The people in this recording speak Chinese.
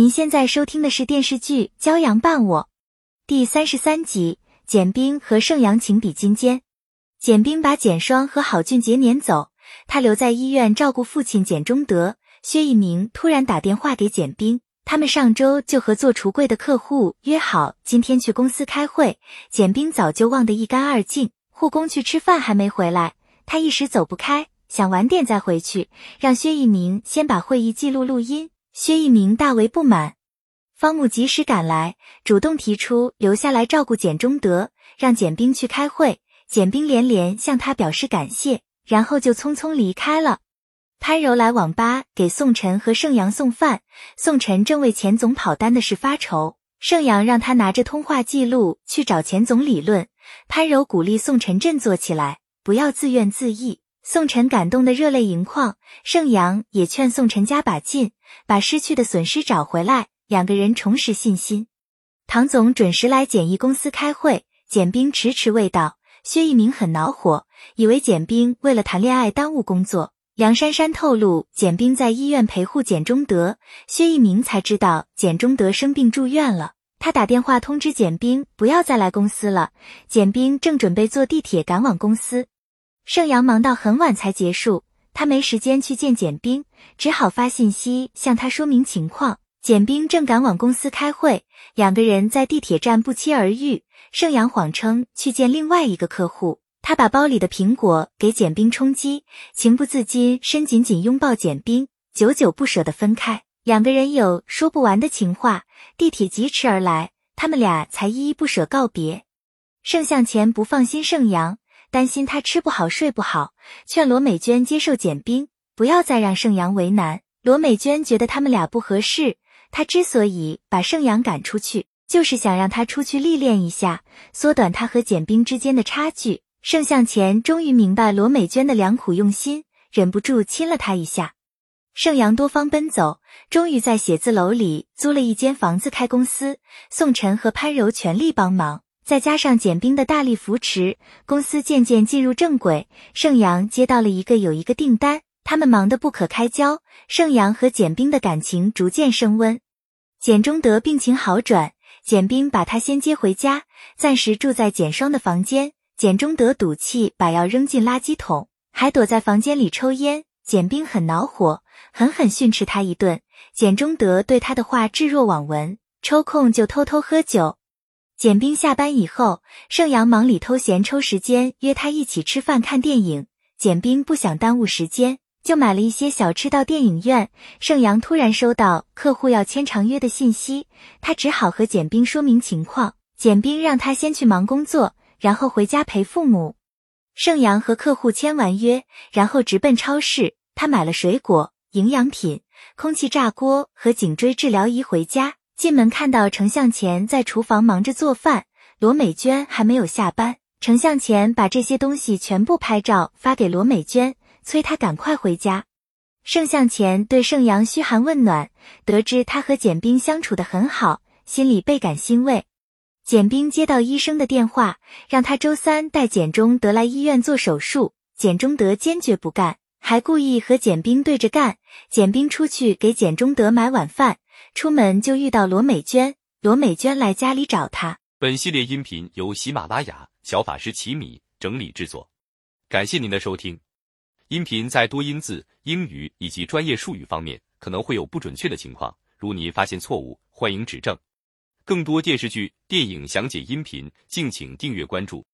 您现在收听的是电视剧《骄阳伴我》第三十三集，简冰和盛阳情比金坚。简冰把简双和郝俊杰撵走，他留在医院照顾父亲简中德。薛一鸣突然打电话给简冰，他们上周就和做橱柜的客户约好今天去公司开会。简冰早就忘得一干二净，护工去吃饭还没回来，他一时走不开，想晚点再回去，让薛一鸣先把会议记录录音。薛一鸣大为不满，方木及时赶来，主动提出留下来照顾简中德，让简冰去开会。简冰连连向他表示感谢，然后就匆匆离开了。潘柔来网吧给宋晨和盛阳送饭，宋晨正为钱总跑单的事发愁，盛阳让他拿着通话记录去找钱总理论。潘柔鼓励宋晨振作起来，不要自怨自艾。宋晨感动得热泪盈眶，盛阳也劝宋晨加把劲，把失去的损失找回来。两个人重拾信心。唐总准时来简易公司开会，简冰迟迟未到，薛一鸣很恼火，以为简冰为了谈恋爱耽误工作。梁珊珊透露，简冰在医院陪护简中德，薛一鸣才知道简中德生病住院了。他打电话通知简冰不要再来公司了。简冰正准备坐地铁赶往公司。盛阳忙到很晚才结束，他没时间去见简冰，只好发信息向他说明情况。简冰正赶往公司开会，两个人在地铁站不期而遇。盛阳谎称去见另外一个客户，他把包里的苹果给简冰充饥，情不自禁伸紧紧拥抱简冰，久久不舍得分开。两个人有说不完的情话。地铁疾驰而来，他们俩才依依不舍告别。盛向前不放心盛阳。担心他吃不好睡不好，劝罗美娟接受简冰，不要再让盛阳为难。罗美娟觉得他们俩不合适，她之所以把盛阳赶出去，就是想让他出去历练一下，缩短他和简冰之间的差距。盛向前终于明白罗美娟的良苦用心，忍不住亲了她一下。盛阳多方奔走，终于在写字楼里租了一间房子开公司。宋晨和潘柔全力帮忙。再加上简冰的大力扶持，公司渐渐进入正轨。盛阳接到了一个有一个订单，他们忙得不可开交。盛阳和简冰的感情逐渐升温。简中德病情好转，简冰把他先接回家，暂时住在简双的房间。简中德赌气把药扔进垃圾桶，还躲在房间里抽烟。简冰很恼火，狠狠训斥他一顿。简中德对他的话置若罔闻，抽空就偷偷喝酒。简冰下班以后，盛阳忙里偷闲抽时间约他一起吃饭看电影。简冰不想耽误时间，就买了一些小吃到电影院。盛阳突然收到客户要签长约的信息，他只好和简冰说明情况。简冰让他先去忙工作，然后回家陪父母。盛阳和客户签完约，然后直奔超市，他买了水果、营养品、空气炸锅和颈椎治疗仪回家。进门看到程向前在厨房忙着做饭，罗美娟还没有下班。程向前把这些东西全部拍照发给罗美娟，催她赶快回家。盛向前对盛阳嘘寒问暖，得知他和简冰相处的很好，心里倍感欣慰。简冰接到医生的电话，让他周三带简中德来医院做手术。简中德坚决不干，还故意和简冰对着干。简冰出去给简中德买晚饭。出门就遇到罗美娟，罗美娟来家里找他。本系列音频由喜马拉雅小法师奇米整理制作，感谢您的收听。音频在多音字、英语以及专业术语方面可能会有不准确的情况，如您发现错误，欢迎指正。更多电视剧、电影详解音频，敬请订阅关注。